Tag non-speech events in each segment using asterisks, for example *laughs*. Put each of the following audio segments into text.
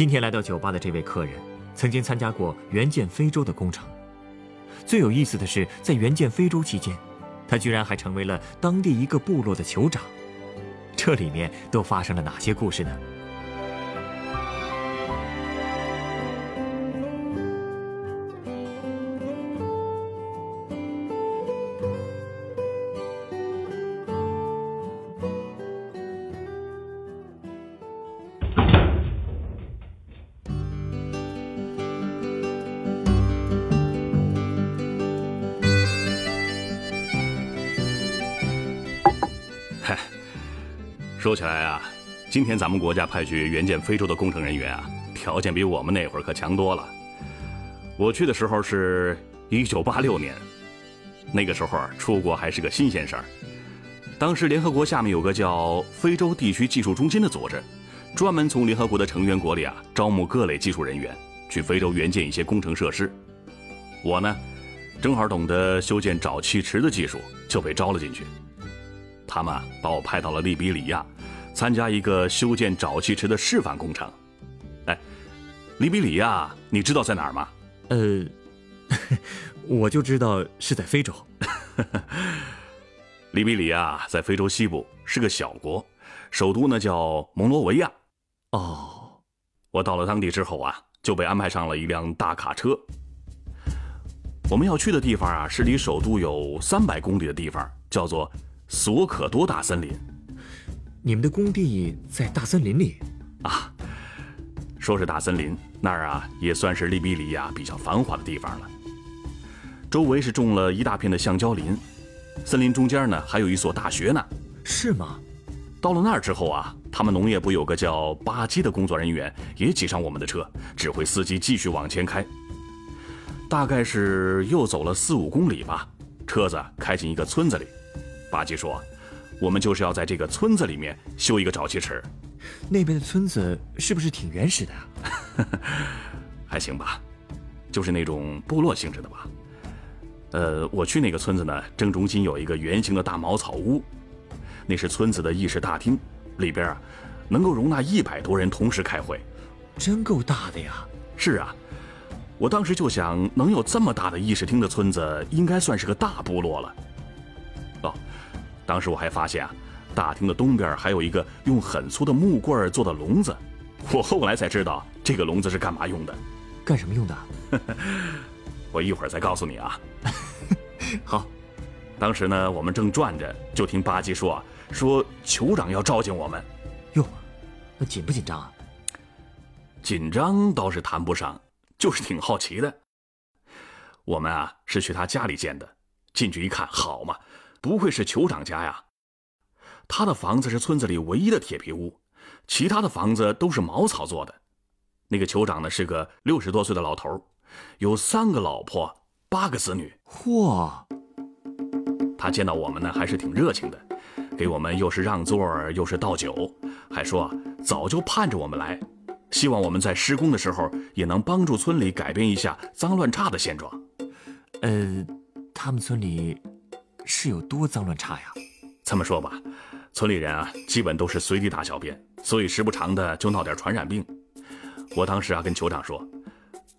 今天来到酒吧的这位客人，曾经参加过援建非洲的工程。最有意思的是，在援建非洲期间，他居然还成为了当地一个部落的酋长。这里面都发生了哪些故事呢？起来啊，今天咱们国家派去援建非洲的工程人员啊，条件比我们那会儿可强多了。我去的时候是一九八六年，那个时候啊，出国还是个新鲜事儿。当时联合国下面有个叫非洲地区技术中心的组织，专门从联合国的成员国里啊招募各类技术人员，去非洲援建一些工程设施。我呢，正好懂得修建沼气池的技术，就被招了进去。他们把我派到了利比里亚，参加一个修建沼气池的示范工程。哎，利比里亚，你知道在哪儿吗？呃，*laughs* 我就知道是在非洲。*laughs* 利比里亚在非洲西部，是个小国，首都呢叫蒙罗维亚。哦，我到了当地之后啊，就被安排上了一辆大卡车。我们要去的地方啊，是离首都有三百公里的地方，叫做索可多大森林。你们的工地在大森林里？啊，说是大森林，那儿啊也算是利比里亚比较繁华的地方了。周围是种了一大片的橡胶林，森林中间呢还有一所大学呢。是吗？到了那儿之后啊，他们农业部有个叫巴基的工作人员也挤上我们的车，指挥司机继续往前开。大概是又走了四五公里吧，车子开进一个村子里。巴基说：“我们就是要在这个村子里面修一个沼气池。”那边的村子是不是挺原始的啊？*laughs* 还行吧，就是那种部落性质的吧。呃，我去那个村子呢，正中心有一个圆形的大茅草屋，那是村子的议事大厅，里边啊能够容纳一百多人同时开会，真够大的呀！是啊，我当时就想，能有这么大的议事厅的村子，应该算是个大部落了。哦，当时我还发现啊，大厅的东边还有一个用很粗的木棍做的笼子，我后来才知道这个笼子是干嘛用的。干什么用的？*laughs* 我一会儿再告诉你啊。*laughs* 好，当时呢，我们正转着，就听巴基说啊，说酋长要召见我们。哟，那紧不紧张啊？紧张倒是谈不上，就是挺好奇的。我们啊是去他家里见的，进去一看，好嘛，不愧是酋长家呀。他的房子是村子里唯一的铁皮屋，其他的房子都是茅草做的。那个酋长呢是个六十多岁的老头，有三个老婆。八个子女，嚯！他见到我们呢，还是挺热情的，给我们又是让座又是倒酒，还说早就盼着我们来，希望我们在施工的时候也能帮助村里改变一下脏乱差的现状。呃，他们村里是有多脏乱差呀？这么说吧，村里人啊，基本都是随地大小便，所以时不常的就闹点传染病。我当时啊，跟酋长说。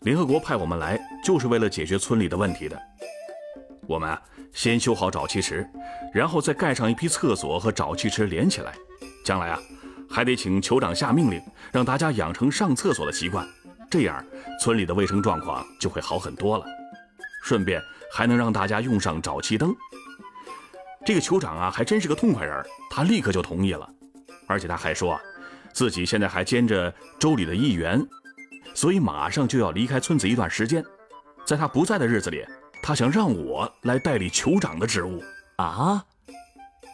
联合国派我们来，就是为了解决村里的问题的。我们啊，先修好沼气池，然后再盖上一批厕所和沼气池连起来。将来啊，还得请酋长下命令，让大家养成上厕所的习惯，这样村里的卫生状况就会好很多了。顺便还能让大家用上沼气灯。这个酋长啊，还真是个痛快人，他立刻就同意了。而且他还说啊，自己现在还兼着州里的议员。所以马上就要离开村子一段时间，在他不在的日子里，他想让我来代理酋长的职务啊！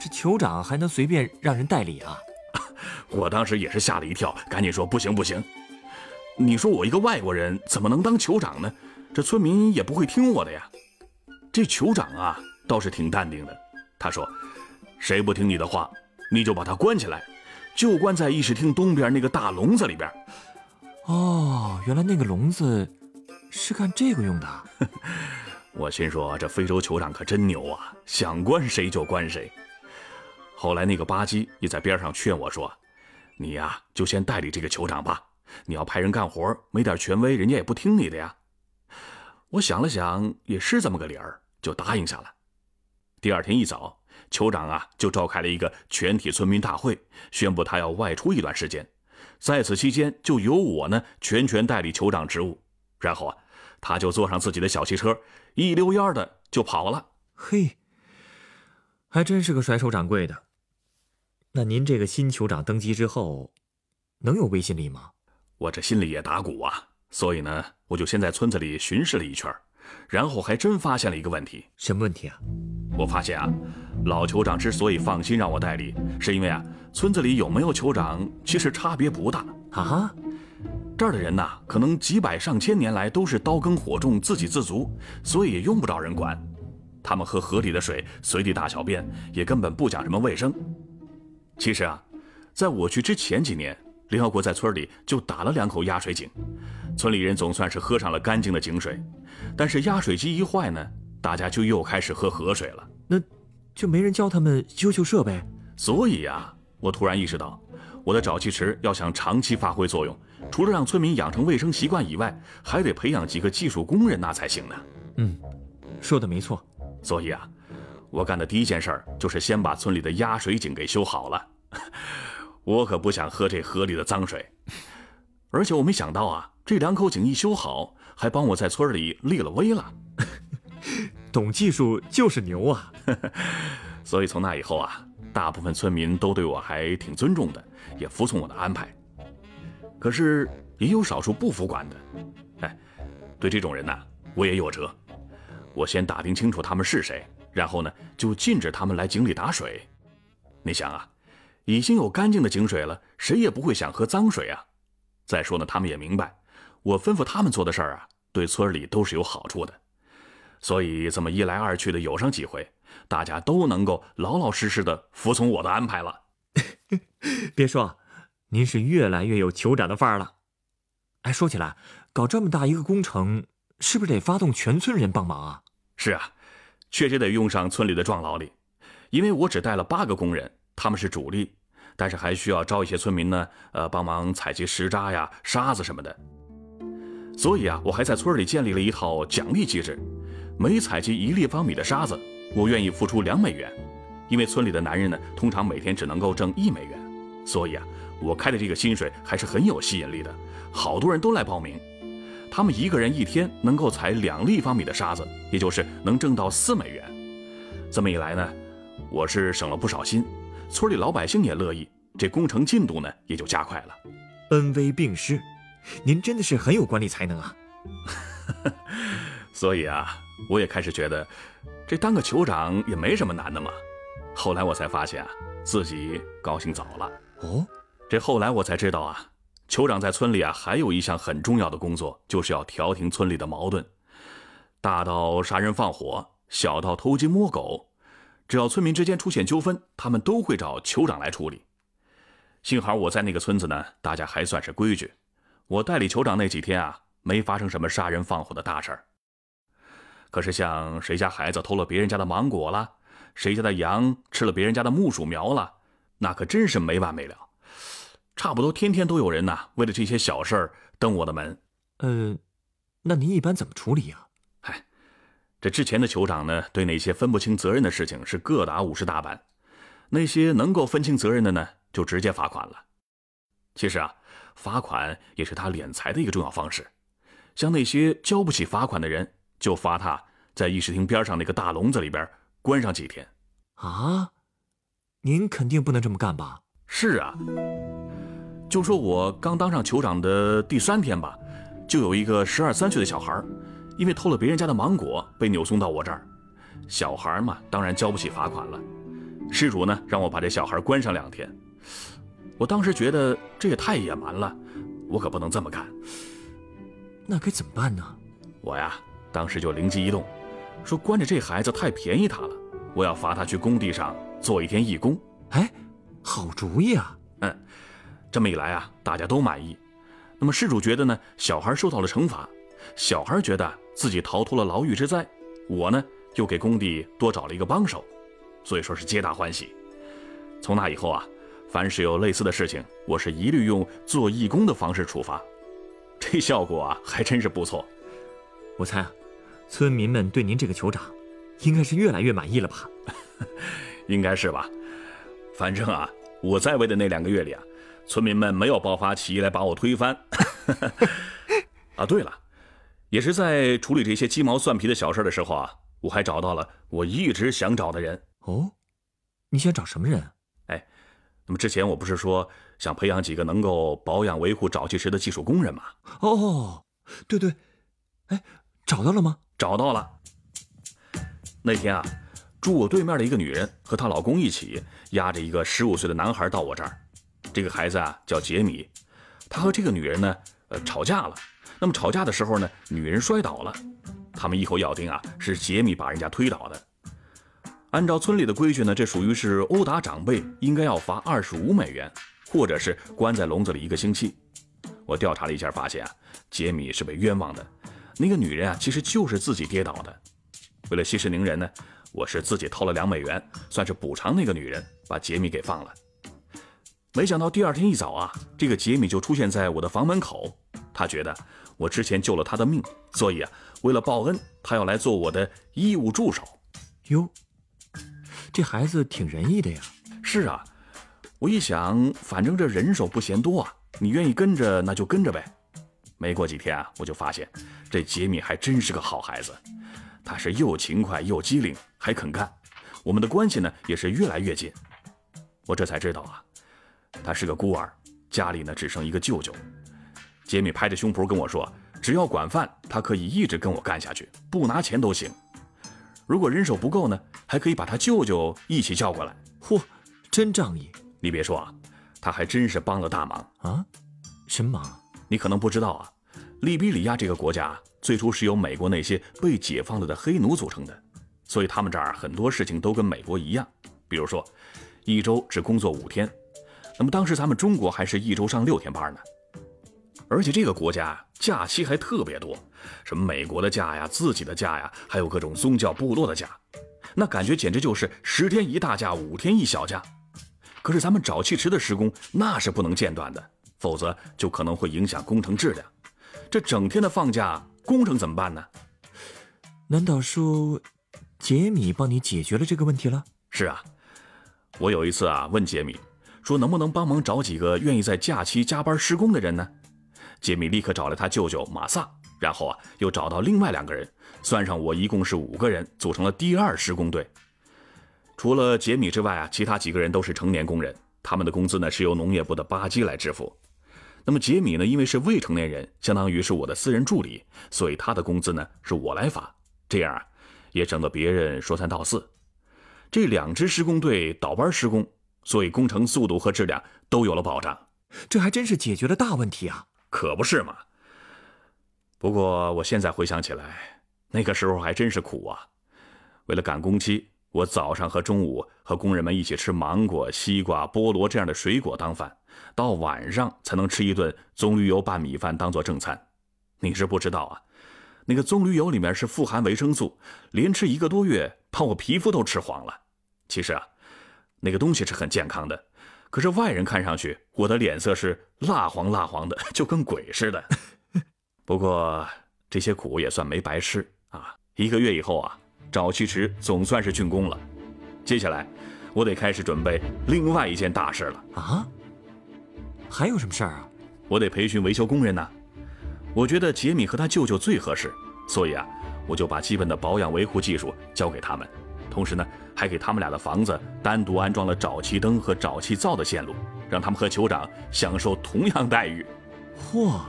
这酋长还能随便让人代理啊？*laughs* 我当时也是吓了一跳，赶紧说不行不行，你说我一个外国人怎么能当酋长呢？这村民也不会听我的呀。这酋长啊，倒是挺淡定的。他说：“谁不听你的话，你就把他关起来，就关在议事厅东边那个大笼子里边。”哦，原来那个笼子是干这个用的。*laughs* 我心说，这非洲酋长可真牛啊，想关谁就关谁。后来那个巴基也在边上劝我说：“你呀，就先代理这个酋长吧。你要派人干活，没点权威，人家也不听你的呀。”我想了想，也是这么个理儿，就答应下了。第二天一早，酋长啊就召开了一个全体村民大会，宣布他要外出一段时间，在此期间就由我呢全权代理酋长职务。然后啊，他就坐上自己的小汽车，一溜烟的就跑了。嘿，还真是个甩手掌柜的。那您这个新酋长登基之后，能有威信力吗？我这心里也打鼓啊。所以呢，我就先在村子里巡视了一圈，然后还真发现了一个问题。什么问题啊？我发现啊，老酋长之所以放心让我代理，是因为啊，村子里有没有酋长其实差别不大啊。这儿的人呐，可能几百上千年来都是刀耕火种，自给自足，所以也用不着人管。他们喝河里的水，随地大小便，也根本不讲什么卫生。其实啊，在我去之前几年，联合国在村里就打了两口压水井。村里人总算是喝上了干净的井水，但是压水机一坏呢，大家就又开始喝河水了。那，就没人教他们修修设备。所以呀，我突然意识到，我的沼气池要想长期发挥作用，除了让村民养成卫生习惯以外，还得培养几个技术工人那才行呢。嗯，说的没错。所以啊，我干的第一件事儿就是先把村里的压水井给修好了。*laughs* 我可不想喝这河里的脏水，而且我没想到啊。这两口井一修好，还帮我在村里立了威了。*laughs* 懂技术就是牛啊！*laughs* 所以从那以后啊，大部分村民都对我还挺尊重的，也服从我的安排。可是也有少数不服管的。哎，对这种人呢，我也有辙。我先打听清楚他们是谁，然后呢，就禁止他们来井里打水。你想啊，已经有干净的井水了，谁也不会想喝脏水啊。再说呢，他们也明白。我吩咐他们做的事儿啊，对村里都是有好处的，所以这么一来二去的有上几回，大家都能够老老实实的服从我的安排了。*laughs* 别说，您是越来越有酋长的范儿了。哎，说起来，搞这么大一个工程，是不是得发动全村人帮忙啊？是啊，确实得用上村里的壮劳力，因为我只带了八个工人，他们是主力，但是还需要招一些村民呢，呃，帮忙采集石渣呀、沙子什么的。所以啊，我还在村里建立了一套奖励机制，每采集一立方米的沙子，我愿意付出两美元。因为村里的男人呢，通常每天只能够挣一美元，所以啊，我开的这个薪水还是很有吸引力的，好多人都来报名。他们一个人一天能够采两立方米的沙子，也就是能挣到四美元。这么一来呢，我是省了不少心，村里老百姓也乐意，这工程进度呢也就加快了。恩威并施。您真的是很有管理才能啊！*laughs* 所以啊，我也开始觉得，这当个酋长也没什么难的嘛。后来我才发现啊，自己高兴早了。哦，这后来我才知道啊，酋长在村里啊，还有一项很重要的工作，就是要调停村里的矛盾。大到杀人放火，小到偷鸡摸狗，只要村民之间出现纠纷，他们都会找酋长来处理。幸好我在那个村子呢，大家还算是规矩。我代理酋长那几天啊，没发生什么杀人放火的大事儿。可是像谁家孩子偷了别人家的芒果了，谁家的羊吃了别人家的木薯苗了，那可真是没完没了。差不多天天都有人呐，为了这些小事儿登我的门。呃，那您一般怎么处理呀？嗨，这之前的酋长呢，对那些分不清责任的事情是各打五十大板，那些能够分清责任的呢，就直接罚款了。其实啊。罚款也是他敛财的一个重要方式，像那些交不起罚款的人，就罚他在议事厅边上那个大笼子里边关上几天。啊，您肯定不能这么干吧？是啊，就说我刚当上酋长的第三天吧，就有一个十二三岁的小孩，因为偷了别人家的芒果被扭送到我这儿。小孩嘛，当然交不起罚款了。施主呢，让我把这小孩关上两天。我当时觉得这也太野蛮了，我可不能这么干。那该怎么办呢？我呀，当时就灵机一动，说关着这孩子太便宜他了，我要罚他去工地上做一天义工。哎，好主意啊！嗯，这么一来啊，大家都满意。那么事主觉得呢，小孩受到了惩罚；小孩觉得自己逃脱了牢狱之灾。我呢，又给工地多找了一个帮手，所以说是皆大欢喜。从那以后啊，凡是有类似的事情，我是一律用做义工的方式处罚。这效果啊，还真是不错。我猜啊，村民们对您这个酋长，应该是越来越满意了吧？*laughs* 应该是吧。反正啊，我在位的那两个月里啊，村民们没有爆发起义来把我推翻。*laughs* 啊，对了，也是在处理这些鸡毛蒜皮的小事的时候啊，我还找到了我一直想找的人。哦，你想找什么人？哎，那么之前我不是说想培养几个能够保养维护沼气池的技术工人吗？哦，对对，哎，找到了吗？找到了。那天啊，住我对面的一个女人和她老公一起押着一个十五岁的男孩到我这儿。这个孩子啊叫杰米，他和这个女人呢，呃，吵架了。那么吵架的时候呢，女人摔倒了，他们一口咬定啊是杰米把人家推倒的。按照村里的规矩呢，这属于是殴打长辈，应该要罚二十五美元，或者是关在笼子里一个星期。我调查了一下，发现啊，杰米是被冤枉的，那个女人啊，其实就是自己跌倒的。为了息事宁人呢，我是自己掏了两美元，算是补偿那个女人，把杰米给放了。没想到第二天一早啊，这个杰米就出现在我的房门口，他觉得我之前救了他的命，所以啊，为了报恩，他要来做我的义务助手。哟。这孩子挺仁义的呀。是啊，我一想，反正这人手不嫌多啊，你愿意跟着那就跟着呗。没过几天啊，我就发现这杰米还真是个好孩子，他是又勤快又机灵，还肯干。我们的关系呢也是越来越近。我这才知道啊，他是个孤儿，家里呢只剩一个舅舅。杰米拍着胸脯跟我说，只要管饭，他可以一直跟我干下去，不拿钱都行。如果人手不够呢，还可以把他舅舅一起叫过来。嚯，真仗义！你别说啊，他还真是帮了大忙啊。什么忙？你可能不知道啊。利比里亚这个国家最初是由美国那些被解放了的黑奴组成的，所以他们这儿很多事情都跟美国一样。比如说，一周只工作五天。那么当时咱们中国还是一周上六天班呢。而且这个国家假期还特别多，什么美国的假呀、自己的假呀，还有各种宗教部落的假，那感觉简直就是十天一大假，五天一小假。可是咱们沼气池的施工那是不能间断的，否则就可能会影响工程质量。这整天的放假，工程怎么办呢？难道说杰米帮你解决了这个问题了？是啊，我有一次啊问杰米，说能不能帮忙找几个愿意在假期加班施工的人呢？杰米立刻找了他舅舅马萨，然后啊，又找到另外两个人，算上我，一共是五个人，组成了第二施工队。除了杰米之外啊，其他几个人都是成年工人，他们的工资呢是由农业部的巴基来支付。那么杰米呢，因为是未成年人，相当于是我的私人助理，所以他的工资呢是我来发，这样啊，也省得别人说三道四。这两支施工队倒班施工，所以工程速度和质量都有了保障。这还真是解决了大问题啊！可不是嘛。不过我现在回想起来，那个时候还真是苦啊。为了赶工期，我早上和中午和工人们一起吃芒果、西瓜、菠萝这样的水果当饭，到晚上才能吃一顿棕榈油拌米饭当做正餐。你是不知道啊，那个棕榈油里面是富含维生素，连吃一个多月，把我皮肤都吃黄了。其实啊，那个东西是很健康的。可是外人看上去，我的脸色是蜡黄蜡黄的，就跟鬼似的。*laughs* 不过这些苦也算没白吃啊！一个月以后啊，沼气池总算是竣工了。接下来，我得开始准备另外一件大事了啊！还有什么事儿啊？我得培训维修工人呢。我觉得杰米和他舅舅最合适，所以啊，我就把基本的保养维护技术交给他们。同时呢，还给他们俩的房子单独安装了沼气灯和沼气灶的线路，让他们和酋长享受同样待遇。嚯，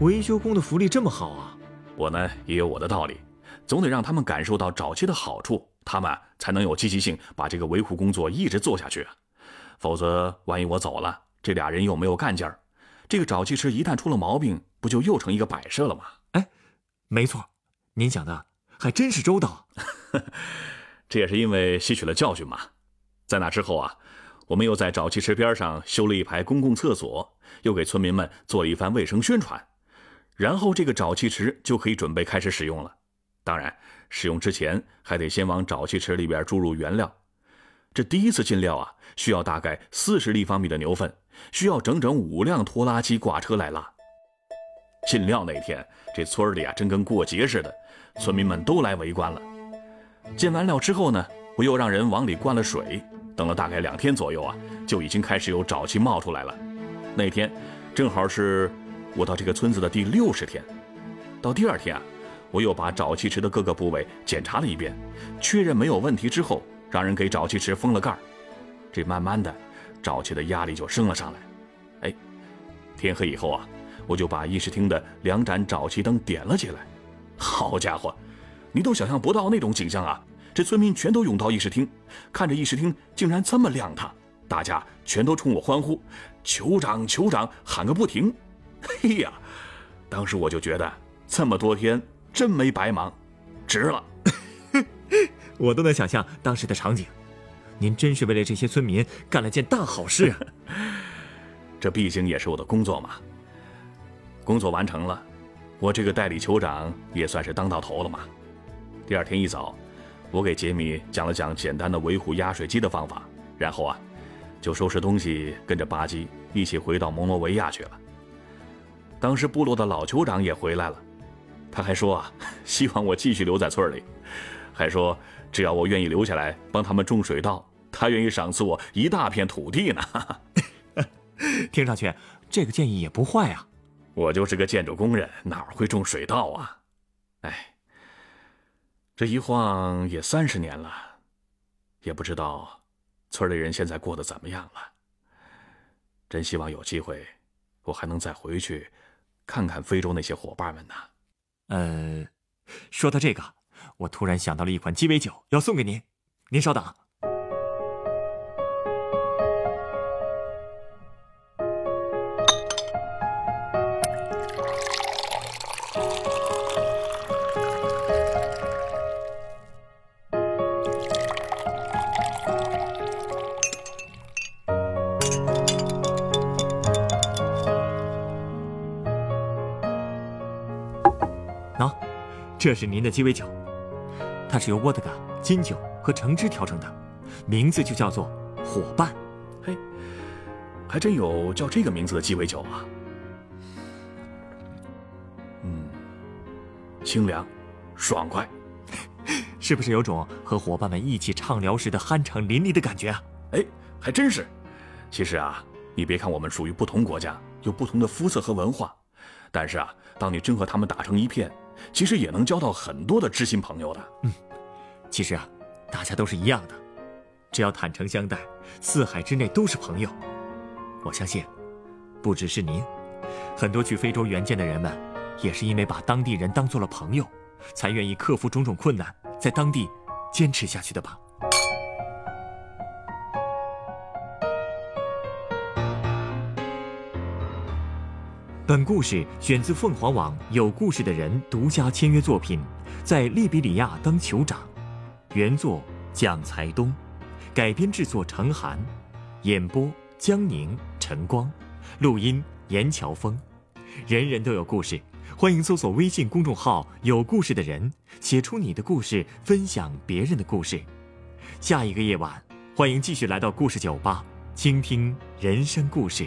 维修工的福利这么好啊！我呢也有我的道理，总得让他们感受到沼气的好处，他们才能有积极性，把这个维护工作一直做下去。否则，万一我走了，这俩人又没有干劲儿，这个沼气池一旦出了毛病，不就又成一个摆设了吗？哎，没错，您想的还真是周到。*laughs* 这也是因为吸取了教训嘛。在那之后啊，我们又在沼气池边上修了一排公共厕所，又给村民们做了一番卫生宣传，然后这个沼气池就可以准备开始使用了。当然，使用之前还得先往沼气池里边注入原料。这第一次进料啊，需要大概四十立方米的牛粪，需要整整五辆拖拉机挂车来拉。进料那天，这村里啊，真跟过节似的，村民们都来围观了。进完料之后呢，我又让人往里灌了水，等了大概两天左右啊，就已经开始有沼气冒出来了。那天正好是我到这个村子的第六十天。到第二天啊。我又把沼气池的各个部位检查了一遍，确认没有问题之后，让人给沼气池封了盖儿。这慢慢的，沼气的压力就升了上来。哎，天黑以后啊，我就把议事厅的两盏沼气灯点了起来。好家伙，你都想象不到那种景象啊！这村民全都涌到议事厅，看着议事厅竟然这么亮堂，大家全都冲我欢呼，酋长酋长喊个不停。嘿 *laughs* 呀，当时我就觉得这么多天。真没白忙，值了。*laughs* 我都能想象当时的场景，您真是为了这些村民干了件大好事啊！*laughs* 这毕竟也是我的工作嘛。工作完成了，我这个代理酋长也算是当到头了嘛。第二天一早，我给杰米讲了讲简单的维护压水机的方法，然后啊，就收拾东西，跟着巴基一起回到蒙罗维亚去了。当时部落的老酋长也回来了。他还说啊，希望我继续留在村里，还说只要我愿意留下来帮他们种水稻，他愿意赏赐我一大片土地呢。听上去这个建议也不坏啊。我就是个建筑工人，哪会种水稻啊？哎，这一晃也三十年了，也不知道村里人现在过得怎么样了。真希望有机会，我还能再回去看看非洲那些伙伴们呢。呃，说到这个，我突然想到了一款鸡尾酒，要送给您。您稍等。这是您的鸡尾酒，它是由沃德嘎、金酒和橙汁调成的，名字就叫做“伙伴”。嘿，还真有叫这个名字的鸡尾酒啊！嗯，清凉，爽快，是不是有种和伙伴们一起畅聊时的酣畅淋漓的感觉啊？哎，还真是。其实啊，你别看我们属于不同国家，有不同的肤色和文化，但是啊，当你真和他们打成一片。其实也能交到很多的知心朋友的。嗯，其实啊，大家都是一样的，只要坦诚相待，四海之内都是朋友。我相信，不只是您，很多去非洲援建的人们，也是因为把当地人当做了朋友，才愿意克服种种困难，在当地坚持下去的吧。本故事选自凤凰网有故事的人独家签约作品，在利比里亚当酋长，原作蒋才东，改编制作程涵，演播江宁、陈光，录音严乔峰。人人都有故事，欢迎搜索微信公众号“有故事的人”，写出你的故事，分享别人的故事。下一个夜晚，欢迎继续来到故事酒吧，倾听人生故事。